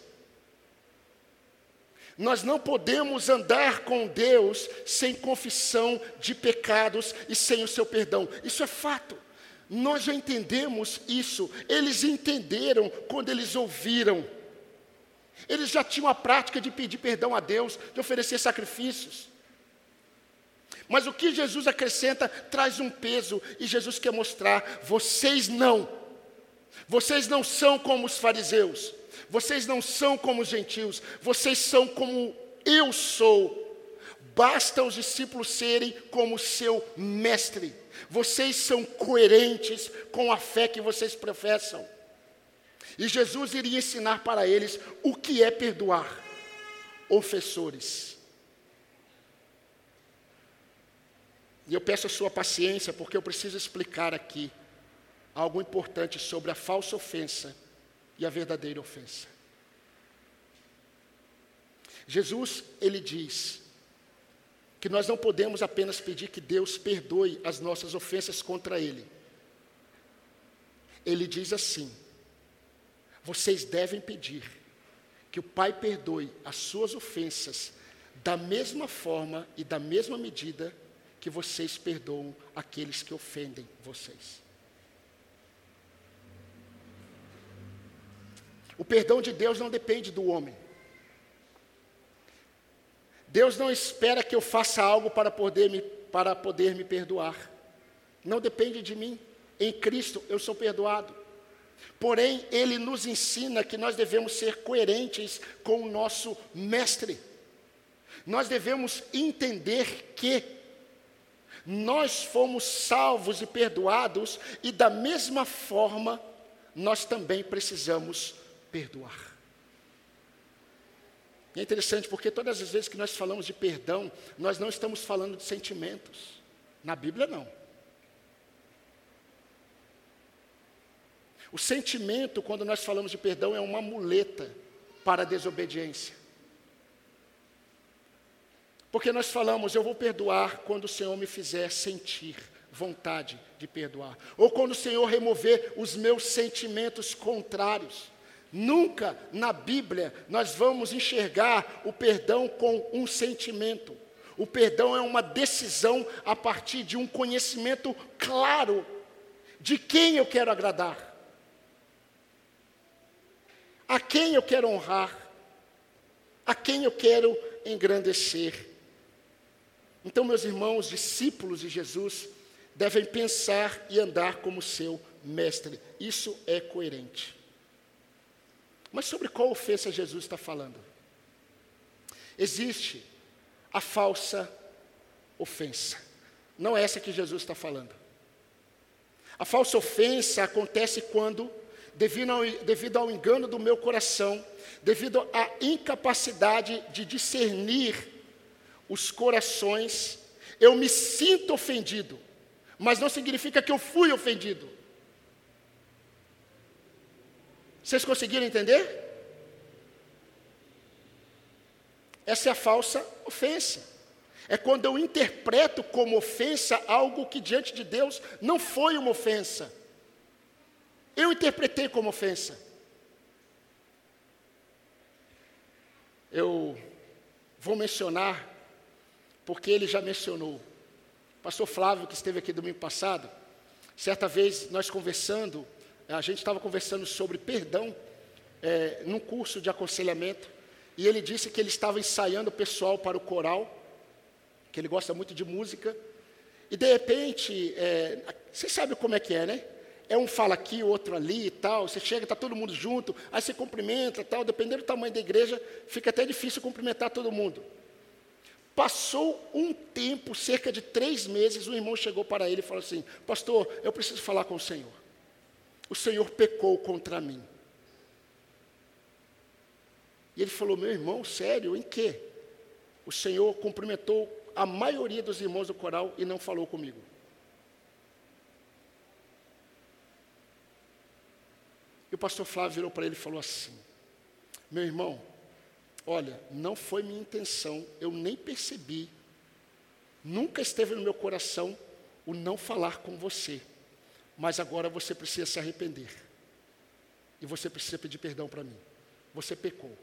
Nós não podemos andar com Deus sem confissão de pecados e sem o seu perdão. Isso é fato. Nós já entendemos isso. Eles entenderam quando eles ouviram. Eles já tinham a prática de pedir perdão a Deus, de oferecer sacrifícios. Mas o que Jesus acrescenta traz um peso, e Jesus quer mostrar: vocês não. Vocês não são como os fariseus, vocês não são como os gentios, vocês são como eu sou. Basta os discípulos serem como seu mestre. Vocês são coerentes com a fé que vocês professam. E Jesus iria ensinar para eles o que é perdoar ofensores. E eu peço a sua paciência, porque eu preciso explicar aqui algo importante sobre a falsa ofensa e a verdadeira ofensa. Jesus, ele diz que nós não podemos apenas pedir que Deus perdoe as nossas ofensas contra ele. Ele diz assim: vocês devem pedir que o Pai perdoe as suas ofensas da mesma forma e da mesma medida que vocês perdoam aqueles que ofendem vocês. O perdão de Deus não depende do homem. Deus não espera que eu faça algo para poder me, para poder me perdoar. Não depende de mim. Em Cristo eu sou perdoado. Porém, Ele nos ensina que nós devemos ser coerentes com o nosso Mestre. Nós devemos entender que nós fomos salvos e perdoados, e da mesma forma, nós também precisamos perdoar. E é interessante porque todas as vezes que nós falamos de perdão, nós não estamos falando de sentimentos. Na Bíblia, não. O sentimento, quando nós falamos de perdão, é uma muleta para a desobediência. Porque nós falamos, eu vou perdoar quando o Senhor me fizer sentir vontade de perdoar. Ou quando o Senhor remover os meus sentimentos contrários. Nunca na Bíblia nós vamos enxergar o perdão com um sentimento. O perdão é uma decisão a partir de um conhecimento claro de quem eu quero agradar, a quem eu quero honrar, a quem eu quero engrandecer. Então, meus irmãos, discípulos de Jesus, devem pensar e andar como seu mestre. Isso é coerente. Mas sobre qual ofensa Jesus está falando? Existe a falsa ofensa. Não é essa que Jesus está falando. A falsa ofensa acontece quando, devido ao, devido ao engano do meu coração, devido à incapacidade de discernir os corações, eu me sinto ofendido, mas não significa que eu fui ofendido. Vocês conseguiram entender? Essa é a falsa ofensa. É quando eu interpreto como ofensa algo que diante de Deus não foi uma ofensa. Eu interpretei como ofensa. Eu vou mencionar, porque ele já mencionou. Pastor Flávio, que esteve aqui domingo passado, certa vez nós conversando, a gente estava conversando sobre perdão é, num curso de aconselhamento, e ele disse que ele estava ensaiando o pessoal para o coral, que ele gosta muito de música, e de repente, é, você sabe como é que é, né? É um fala aqui, outro ali e tal. Você chega, está todo mundo junto, aí você cumprimenta e tal. Dependendo do tamanho da igreja, fica até difícil cumprimentar todo mundo. Passou um tempo, cerca de três meses, um irmão chegou para ele e falou assim: Pastor, eu preciso falar com o Senhor. O Senhor pecou contra mim. E ele falou: Meu irmão, sério, em quê? O Senhor cumprimentou a maioria dos irmãos do coral e não falou comigo. E o pastor Flávio virou para ele e falou assim: Meu irmão, olha, não foi minha intenção, eu nem percebi, nunca esteve no meu coração o não falar com você, mas agora você precisa se arrepender, e você precisa pedir perdão para mim. Você pecou.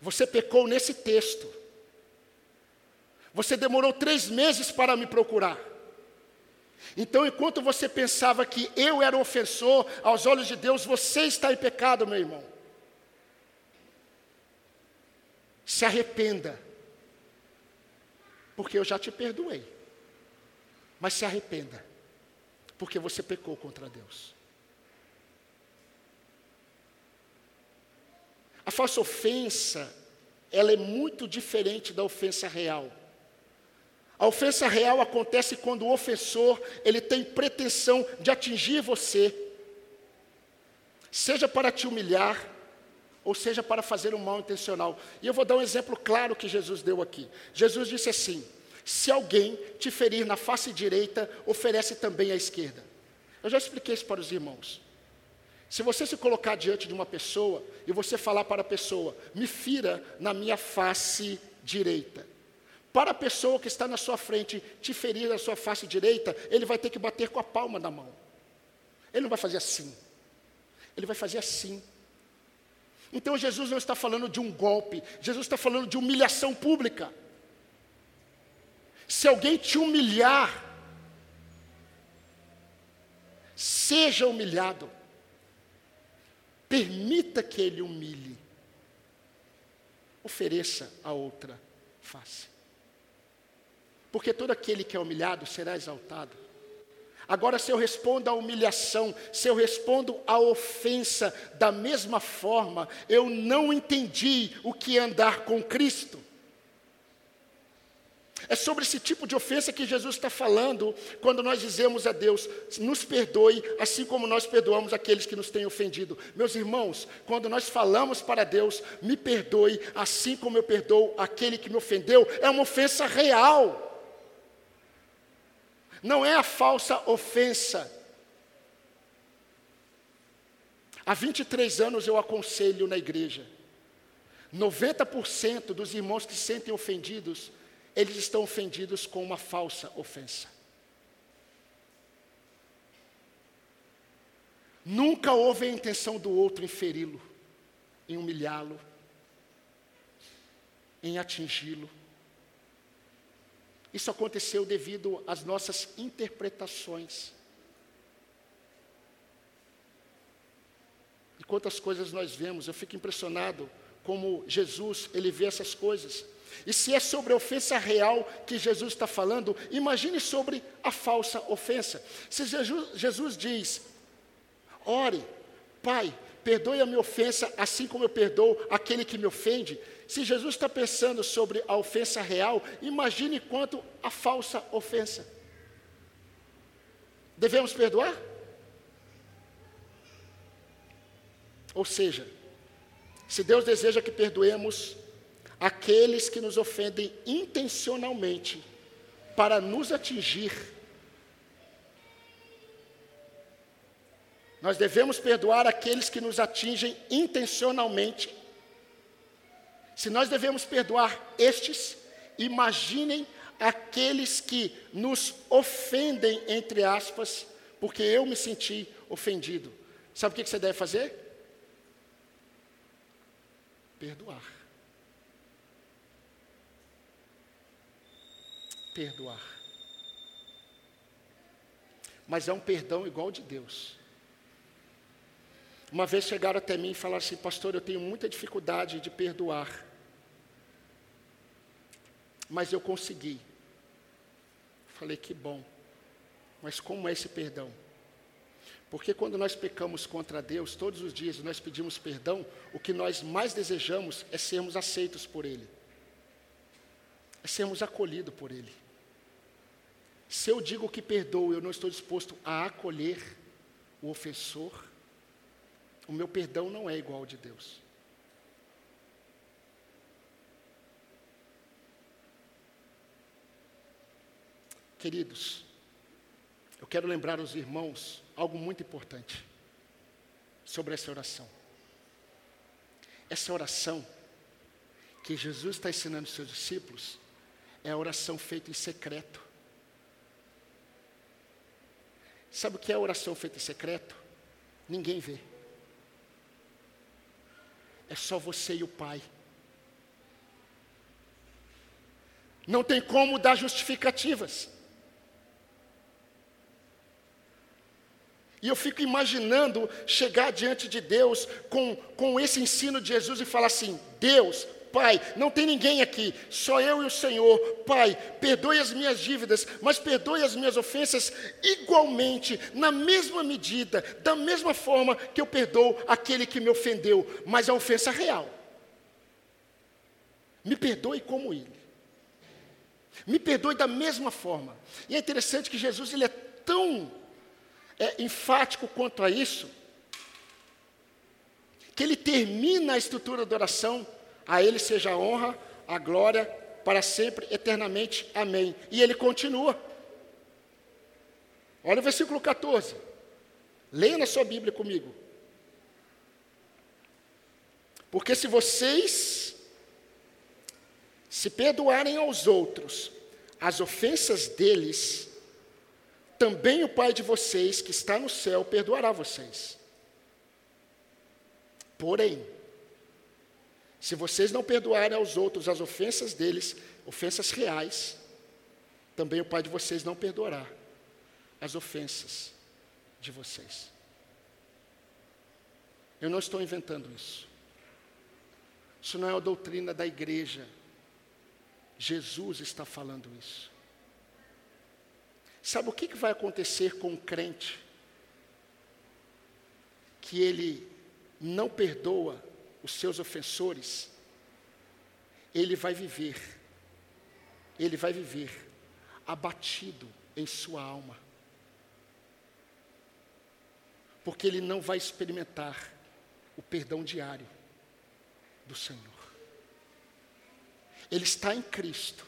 Você pecou nesse texto. Você demorou três meses para me procurar. Então, enquanto você pensava que eu era ofensor aos olhos de Deus, você está em pecado, meu irmão. Se arrependa, porque eu já te perdoei. Mas se arrependa, porque você pecou contra Deus. A falsa ofensa, ela é muito diferente da ofensa real. A ofensa real acontece quando o ofensor, ele tem pretensão de atingir você, seja para te humilhar, ou seja para fazer um mal intencional. E eu vou dar um exemplo claro que Jesus deu aqui. Jesus disse assim: se alguém te ferir na face direita, oferece também a esquerda. Eu já expliquei isso para os irmãos. Se você se colocar diante de uma pessoa e você falar para a pessoa, me fira na minha face direita. Para a pessoa que está na sua frente te ferir na sua face direita, ele vai ter que bater com a palma da mão. Ele não vai fazer assim. Ele vai fazer assim. Então Jesus não está falando de um golpe, Jesus está falando de humilhação pública. Se alguém te humilhar, seja humilhado. Permita que ele humilhe. Ofereça a outra face porque todo aquele que é humilhado será exaltado. Agora, se eu respondo à humilhação, se eu respondo à ofensa da mesma forma, eu não entendi o que é andar com Cristo. É sobre esse tipo de ofensa que Jesus está falando quando nós dizemos a Deus: nos perdoe, assim como nós perdoamos aqueles que nos têm ofendido. Meus irmãos, quando nós falamos para Deus, me perdoe, assim como eu perdoo aquele que me ofendeu, é uma ofensa real. Não é a falsa ofensa. Há 23 anos eu aconselho na igreja. 90% dos irmãos que se sentem ofendidos, eles estão ofendidos com uma falsa ofensa. Nunca houve a intenção do outro em feri-lo, em humilhá-lo, em atingi-lo. Isso aconteceu devido às nossas interpretações. E quantas coisas nós vemos, eu fico impressionado como Jesus, ele vê essas coisas. E se é sobre a ofensa real que Jesus está falando, imagine sobre a falsa ofensa. Se Jesus, Jesus diz, ore, Pai, perdoe a minha ofensa, assim como eu perdoo aquele que me ofende. Se Jesus está pensando sobre a ofensa real, imagine quanto a falsa ofensa. Devemos perdoar? Ou seja, se Deus deseja que perdoemos, aqueles que nos ofendem intencionalmente para nos atingir. Nós devemos perdoar aqueles que nos atingem intencionalmente. Se nós devemos perdoar estes, imaginem aqueles que nos ofendem, entre aspas, porque eu me senti ofendido. Sabe o que você deve fazer? Perdoar. Perdoar. Mas é um perdão igual de Deus. Uma vez chegaram até mim e falaram assim, pastor, eu tenho muita dificuldade de perdoar. Mas eu consegui. Falei, que bom. Mas como é esse perdão? Porque quando nós pecamos contra Deus, todos os dias nós pedimos perdão, o que nós mais desejamos é sermos aceitos por Ele, é sermos acolhidos por Ele. Se eu digo que perdoo, eu não estou disposto a acolher o ofensor, o meu perdão não é igual ao de Deus. Queridos, eu quero lembrar aos irmãos algo muito importante sobre essa oração. Essa oração que Jesus está ensinando aos seus discípulos é a oração feita em secreto. Sabe o que é oração feita em secreto? Ninguém vê. É só você e o Pai. Não tem como dar justificativas. E eu fico imaginando chegar diante de Deus com, com esse ensino de Jesus e falar assim: Deus, Pai, não tem ninguém aqui, só eu e o Senhor. Pai, perdoe as minhas dívidas, mas perdoe as minhas ofensas igualmente, na mesma medida, da mesma forma que eu perdoo aquele que me ofendeu, mas a ofensa real. Me perdoe como ele. Me perdoe da mesma forma. E é interessante que Jesus ele é tão é, enfático quanto a isso, que ele termina a estrutura da oração a Ele seja a honra, a glória, para sempre, eternamente. Amém. E ele continua. Olha o versículo 14. Leia na sua Bíblia comigo. Porque se vocês se perdoarem aos outros as ofensas deles, também o Pai de vocês que está no céu perdoará vocês. Porém, se vocês não perdoarem aos outros as ofensas deles, ofensas reais, também o Pai de vocês não perdoará as ofensas de vocês. Eu não estou inventando isso. Isso não é a doutrina da igreja. Jesus está falando isso. Sabe o que vai acontecer com um crente que ele não perdoa os seus ofensores, ele vai viver, ele vai viver abatido em sua alma, porque ele não vai experimentar o perdão diário do Senhor. Ele está em Cristo.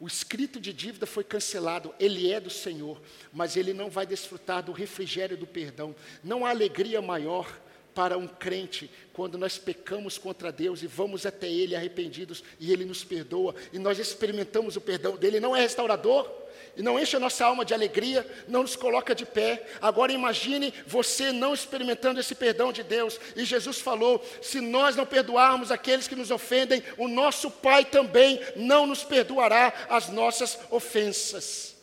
O escrito de dívida foi cancelado, ele é do Senhor, mas ele não vai desfrutar do refrigério do perdão. Não há alegria maior para um crente quando nós pecamos contra Deus e vamos até Ele arrependidos e Ele nos perdoa e nós experimentamos o perdão dele, não é restaurador e não enche a nossa alma de alegria, não nos coloca de pé. Agora imagine você não experimentando esse perdão de Deus. E Jesus falou: se nós não perdoarmos aqueles que nos ofendem, o nosso Pai também não nos perdoará as nossas ofensas.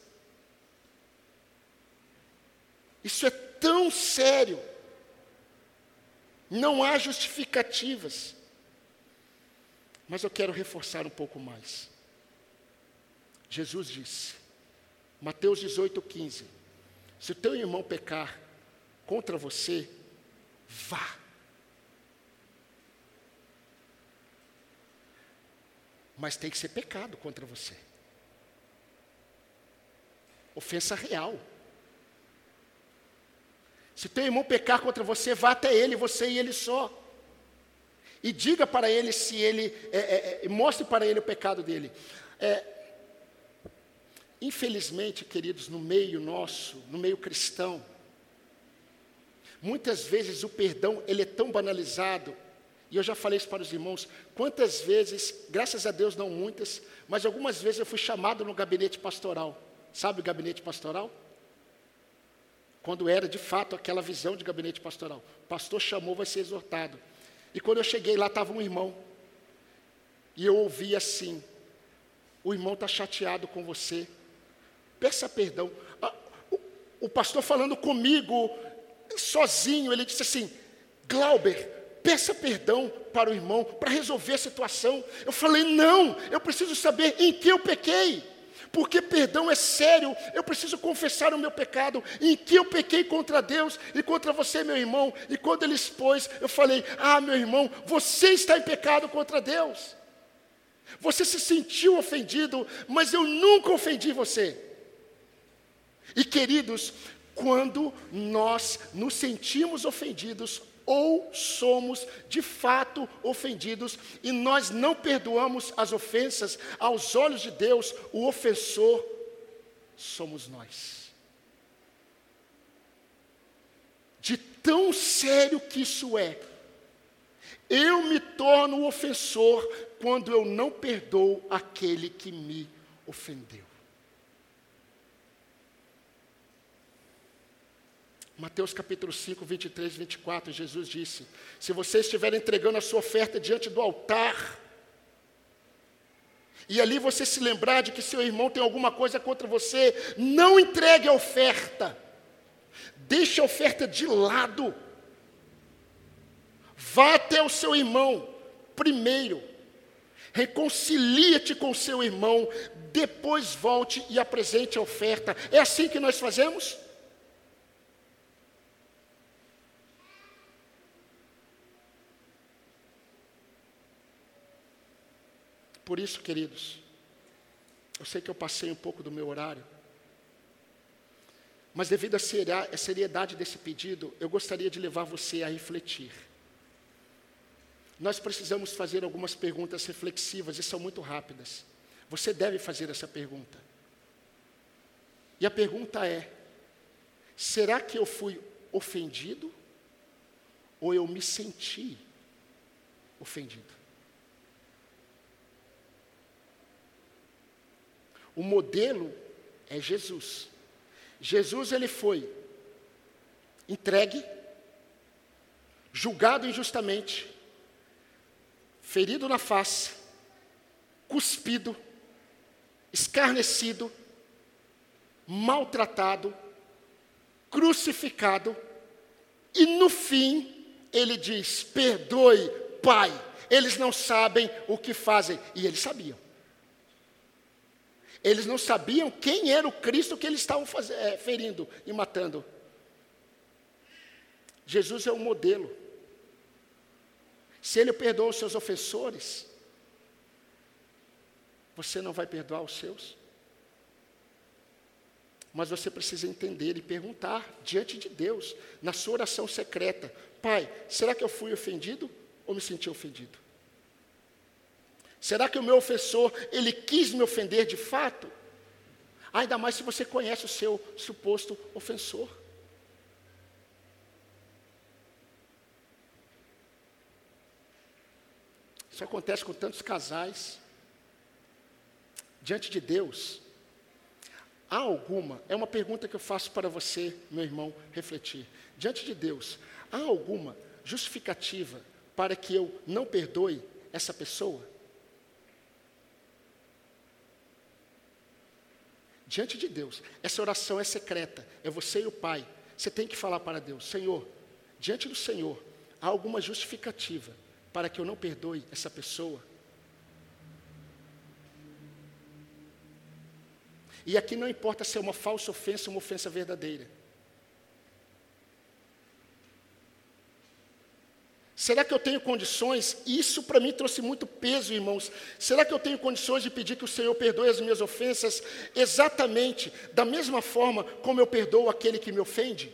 Isso é tão sério não há justificativas. Mas eu quero reforçar um pouco mais. Jesus disse, Mateus 18, 15: Se o teu irmão pecar contra você, vá. Mas tem que ser pecado contra você. Ofensa real. Se teu irmão pecar contra você, vá até ele, você e ele só. E diga para ele se ele, é, é, é, mostre para ele o pecado dele. É, infelizmente, queridos, no meio nosso, no meio cristão, muitas vezes o perdão ele é tão banalizado. E eu já falei isso para os irmãos. Quantas vezes, graças a Deus não muitas, mas algumas vezes eu fui chamado no gabinete pastoral. Sabe o gabinete pastoral? Quando era de fato aquela visão de gabinete pastoral. O pastor chamou, vai ser exortado. E quando eu cheguei lá, estava um irmão. E eu ouvi assim: o irmão está chateado com você. Peça perdão. Ah, o, o pastor falando comigo, sozinho, ele disse assim: Glauber, peça perdão para o irmão para resolver a situação. Eu falei: não, eu preciso saber em que eu pequei porque perdão é sério, eu preciso confessar o meu pecado, em que eu pequei contra Deus e contra você, meu irmão. E quando ele expôs, eu falei: Ah, meu irmão, você está em pecado contra Deus. Você se sentiu ofendido, mas eu nunca ofendi você. E queridos, quando nós nos sentimos ofendidos, ou somos de fato ofendidos e nós não perdoamos as ofensas, aos olhos de Deus, o ofensor somos nós. De tão sério que isso é, eu me torno ofensor quando eu não perdoo aquele que me ofendeu. Mateus capítulo 5, 23 e 24, Jesus disse: Se você estiver entregando a sua oferta diante do altar, e ali você se lembrar de que seu irmão tem alguma coisa contra você, não entregue a oferta, deixe a oferta de lado, vá até o seu irmão primeiro, reconcilie-te com seu irmão, depois volte e apresente a oferta. É assim que nós fazemos? Por isso, queridos, eu sei que eu passei um pouco do meu horário, mas devido à seriedade desse pedido, eu gostaria de levar você a refletir. Nós precisamos fazer algumas perguntas reflexivas e são muito rápidas. Você deve fazer essa pergunta. E a pergunta é: será que eu fui ofendido ou eu me senti ofendido? O modelo é Jesus. Jesus ele foi entregue, julgado injustamente, ferido na face, cuspido, escarnecido, maltratado, crucificado, e no fim ele diz: Perdoe, Pai, eles não sabem o que fazem. E eles sabiam. Eles não sabiam quem era o Cristo que eles estavam é, ferindo e matando. Jesus é o modelo. Se ele perdoou os seus ofensores, você não vai perdoar os seus? Mas você precisa entender e perguntar diante de Deus, na sua oração secreta: Pai, será que eu fui ofendido ou me senti ofendido? Será que o meu ofensor, ele quis me ofender de fato? Ainda mais se você conhece o seu suposto ofensor. Isso acontece com tantos casais. Diante de Deus, há alguma, é uma pergunta que eu faço para você, meu irmão, refletir. Diante de Deus, há alguma justificativa para que eu não perdoe essa pessoa? Diante de Deus. Essa oração é secreta, é você e o Pai. Você tem que falar para Deus: Senhor, diante do Senhor, há alguma justificativa para que eu não perdoe essa pessoa? E aqui não importa se é uma falsa ofensa ou uma ofensa verdadeira. Será que eu tenho condições? Isso para mim trouxe muito peso, irmãos. Será que eu tenho condições de pedir que o Senhor perdoe as minhas ofensas exatamente da mesma forma como eu perdoo aquele que me ofende?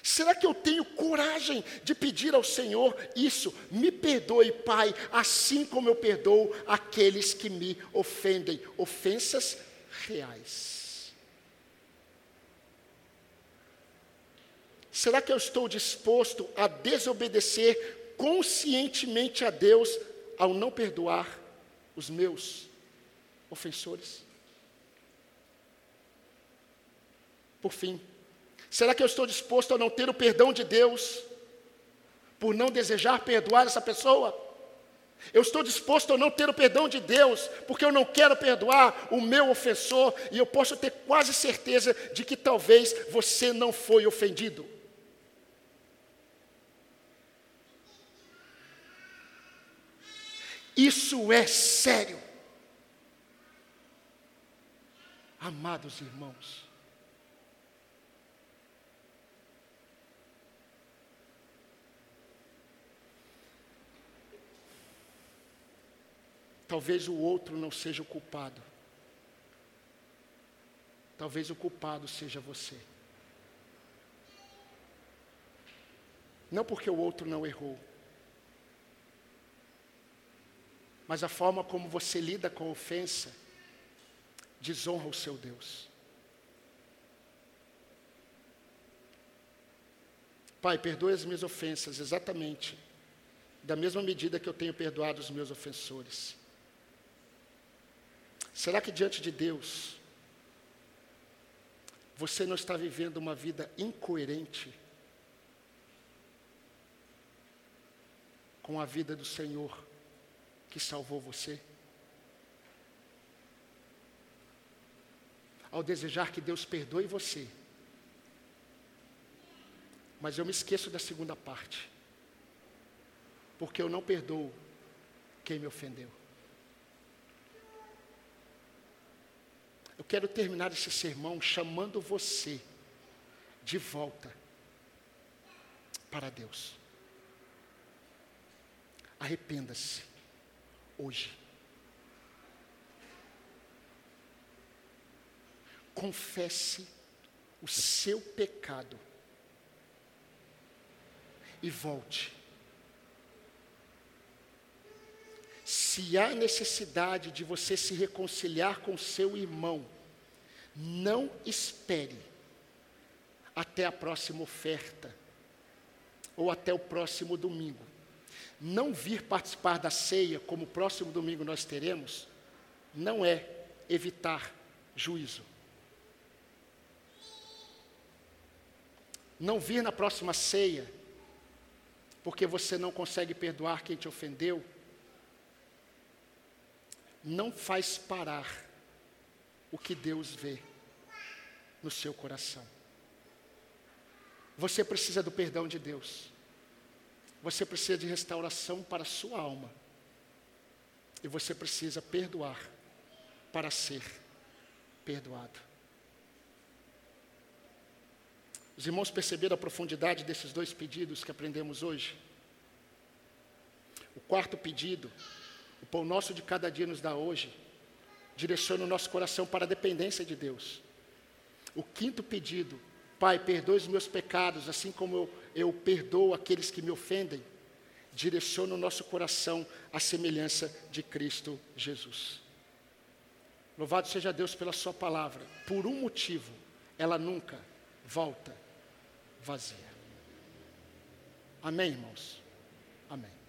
Será que eu tenho coragem de pedir ao Senhor isso? Me perdoe, Pai, assim como eu perdoo aqueles que me ofendem. Ofensas reais. Será que eu estou disposto a desobedecer conscientemente a Deus ao não perdoar os meus ofensores? Por fim, será que eu estou disposto a não ter o perdão de Deus por não desejar perdoar essa pessoa? Eu estou disposto a não ter o perdão de Deus, porque eu não quero perdoar o meu ofensor, e eu posso ter quase certeza de que talvez você não foi ofendido. Isso é sério. Amados irmãos, Talvez o outro não seja o culpado. Talvez o culpado seja você. Não porque o outro não errou, mas a forma como você lida com a ofensa desonra o seu Deus. Pai, perdoe as minhas ofensas exatamente da mesma medida que eu tenho perdoado os meus ofensores. Será que diante de Deus, você não está vivendo uma vida incoerente com a vida do Senhor que salvou você? Ao desejar que Deus perdoe você, mas eu me esqueço da segunda parte, porque eu não perdoo quem me ofendeu. Eu quero terminar esse sermão chamando você de volta para Deus. Arrependa-se hoje. Confesse o seu pecado e volte se há necessidade de você se reconciliar com seu irmão, não espere até a próxima oferta ou até o próximo domingo. Não vir participar da ceia, como o próximo domingo nós teremos, não é evitar juízo. Não vir na próxima ceia, porque você não consegue perdoar quem te ofendeu, não faz parar o que Deus vê no seu coração. Você precisa do perdão de Deus. Você precisa de restauração para a sua alma. E você precisa perdoar para ser perdoado. Os irmãos perceberam a profundidade desses dois pedidos que aprendemos hoje? O quarto pedido o pão nosso de cada dia nos dá hoje. Direciona o nosso coração para a dependência de Deus. O quinto pedido, Pai, perdoe os meus pecados, assim como eu, eu perdoo aqueles que me ofendem. Direciona o nosso coração à semelhança de Cristo Jesus. Louvado seja Deus pela Sua palavra. Por um motivo, ela nunca volta vazia. Amém, irmãos? Amém.